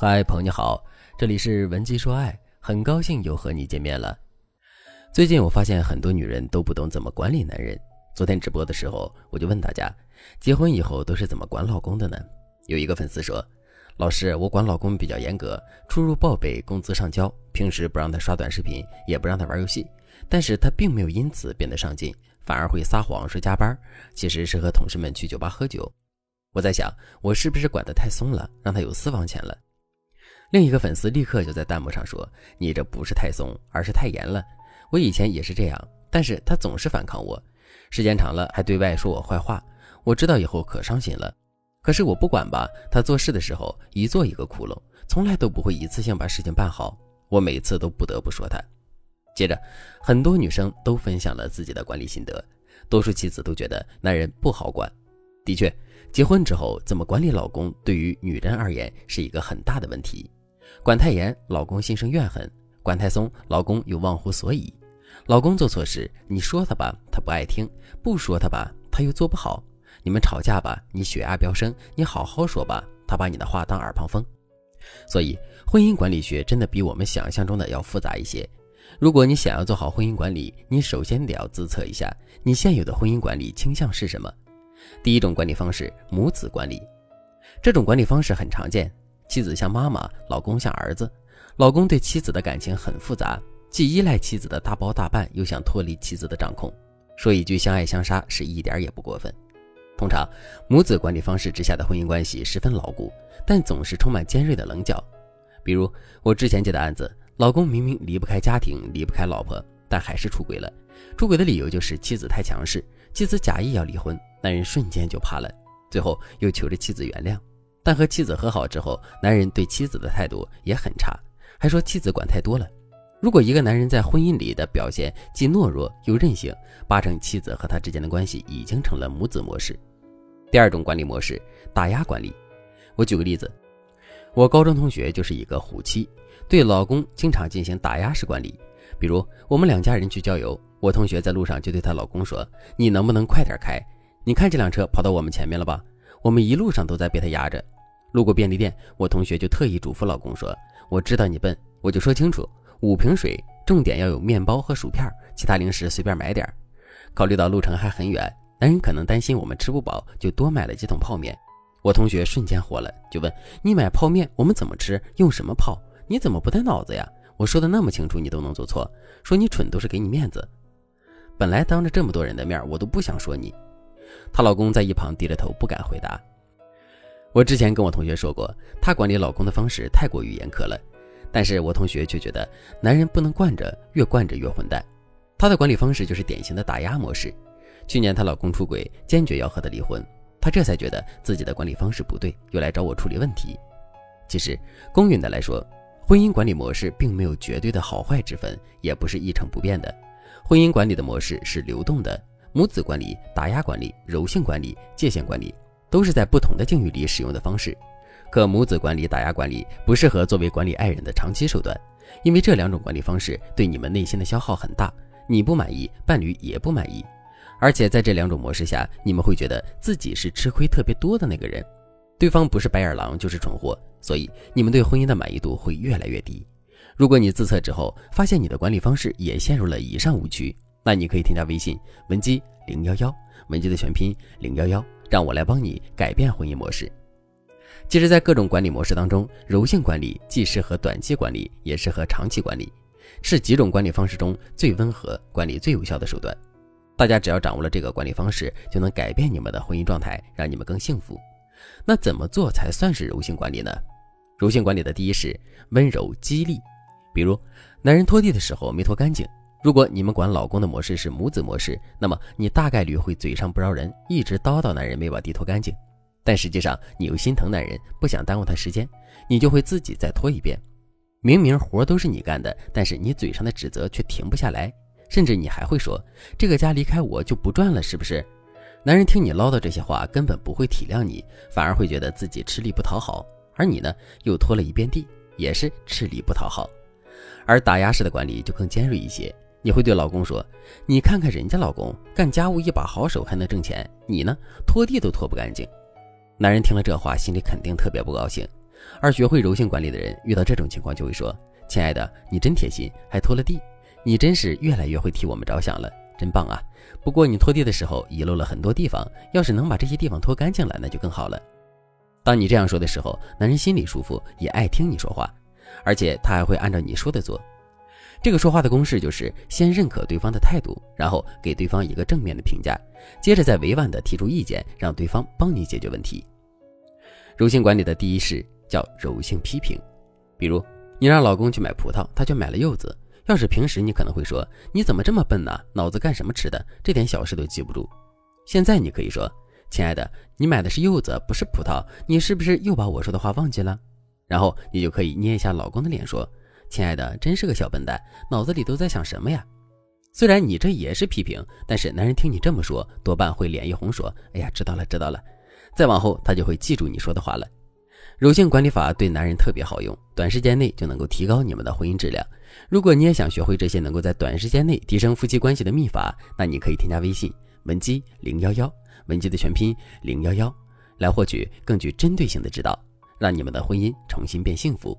嗨，朋友你好，这里是文姬说爱，很高兴又和你见面了。最近我发现很多女人都不懂怎么管理男人。昨天直播的时候，我就问大家，结婚以后都是怎么管老公的呢？有一个粉丝说，老师，我管老公比较严格，出入报备，工资上交，平时不让他刷短视频，也不让他玩游戏，但是他并没有因此变得上进，反而会撒谎说加班，其实是和同事们去酒吧喝酒。我在想，我是不是管得太松了，让他有私房钱了？另一个粉丝立刻就在弹幕上说：“你这不是太松，而是太严了。我以前也是这样，但是他总是反抗我，时间长了还对外说我坏话。我知道以后可伤心了。可是我不管吧，他做事的时候一做一个窟窿，从来都不会一次性把事情办好。我每次都不得不说他。接着，很多女生都分享了自己的管理心得，多数妻子都觉得男人不好管。的确，结婚之后怎么管理老公，对于女人而言是一个很大的问题。”管太严，老公心生怨恨；管太松，老公又忘乎所以。老公做错事，你说他吧，他不爱听；不说他吧，他又做不好。你们吵架吧，你血压飙升；你好好说吧，他把你的话当耳旁风。所以，婚姻管理学真的比我们想象中的要复杂一些。如果你想要做好婚姻管理，你首先得要自测一下你现有的婚姻管理倾向是什么。第一种管理方式，母子管理。这种管理方式很常见。妻子像妈妈，老公像儿子。老公对妻子的感情很复杂，既依赖妻子的大包大办，又想脱离妻子的掌控。说一句相爱相杀是一点也不过分。通常，母子管理方式之下的婚姻关系十分牢固，但总是充满尖锐的棱角。比如我之前接的案子，老公明明离不开家庭，离不开老婆，但还是出轨了。出轨的理由就是妻子太强势，妻子假意要离婚，男人瞬间就怕了，最后又求着妻子原谅。但和妻子和好之后，男人对妻子的态度也很差，还说妻子管太多了。如果一个男人在婚姻里的表现既懦弱又任性，八成妻子和他之间的关系已经成了母子模式。第二种管理模式，打压管理。我举个例子，我高中同学就是一个虎妻，对老公经常进行打压式管理。比如我们两家人去郊游，我同学在路上就对她老公说：“你能不能快点开？你看这辆车跑到我们前面了吧？我们一路上都在被他压着。”路过便利店，我同学就特意嘱咐老公说：“我知道你笨，我就说清楚，五瓶水，重点要有面包和薯片，其他零食随便买点考虑到路程还很远，男人可能担心我们吃不饱，就多买了几桶泡面。我同学瞬间火了，就问：“你买泡面，我们怎么吃？用什么泡？你怎么不带脑子呀？我说的那么清楚，你都能做错？说你蠢都是给你面子。本来当着这么多人的面，我都不想说你。”她老公在一旁低着头，不敢回答。我之前跟我同学说过，她管理老公的方式太过于严苛了，但是我同学却觉得男人不能惯着，越惯着越混蛋。她的管理方式就是典型的打压模式。去年她老公出轨，坚决要和她离婚，她这才觉得自己的管理方式不对，又来找我处理问题。其实公允的来说，婚姻管理模式并没有绝对的好坏之分，也不是一成不变的。婚姻管理的模式是流动的，母子管理、打压管理、柔性管理、界限管理。都是在不同的境遇里使用的方式，可母子管理、打压管理不适合作为管理爱人的长期手段，因为这两种管理方式对你们内心的消耗很大，你不满意，伴侣也不满意，而且在这两种模式下，你们会觉得自己是吃亏特别多的那个人，对方不是白眼狼就是蠢货，所以你们对婚姻的满意度会越来越低。如果你自测之后发现你的管理方式也陷入了以上误区，那你可以添加微信文姬零幺幺，文姬的全拼零幺幺。让我来帮你改变婚姻模式。其实，在各种管理模式当中，柔性管理既适合短期管理，也适合长期管理，是几种管理方式中最温和、管理最有效的手段。大家只要掌握了这个管理方式，就能改变你们的婚姻状态，让你们更幸福。那怎么做才算是柔性管理呢？柔性管理的第一是温柔激励，比如男人拖地的时候没拖干净。如果你们管老公的模式是母子模式，那么你大概率会嘴上不饶人，一直叨叨男人没把地拖干净。但实际上你又心疼男人，不想耽误他时间，你就会自己再拖一遍。明明活都是你干的，但是你嘴上的指责却停不下来，甚至你还会说这个家离开我就不转了，是不是？男人听你唠叨这些话，根本不会体谅你，反而会觉得自己吃力不讨好。而你呢，又拖了一遍地，也是吃力不讨好。而打压式的管理就更尖锐一些。你会对老公说：“你看看人家老公干家务一把好手，还能挣钱，你呢，拖地都拖不干净。”男人听了这话，心里肯定特别不高兴。而学会柔性管理的人，遇到这种情况就会说：“亲爱的，你真贴心，还拖了地，你真是越来越会替我们着想了，真棒啊！不过你拖地的时候遗漏了很多地方，要是能把这些地方拖干净了，那就更好了。”当你这样说的时候，男人心里舒服，也爱听你说话，而且他还会按照你说的做。这个说话的公式就是先认可对方的态度，然后给对方一个正面的评价，接着再委婉的提出意见，让对方帮你解决问题。柔性管理的第一式叫柔性批评。比如，你让老公去买葡萄，他却买了柚子。要是平时，你可能会说：“你怎么这么笨呢？脑子干什么吃的？这点小事都记不住。”现在你可以说：“亲爱的，你买的是柚子，不是葡萄，你是不是又把我说的话忘记了？”然后你就可以捏一下老公的脸，说。亲爱的，真是个小笨蛋，脑子里都在想什么呀？虽然你这也是批评，但是男人听你这么说，多半会脸一红，说：“哎呀，知道了，知道了。”再往后，他就会记住你说的话了。柔性管理法对男人特别好用，短时间内就能够提高你们的婚姻质量。如果你也想学会这些能够在短时间内提升夫妻关系的秘法，那你可以添加微信文姬零幺幺，文姬的全拼零幺幺，来获取更具针对性的指导，让你们的婚姻重新变幸福。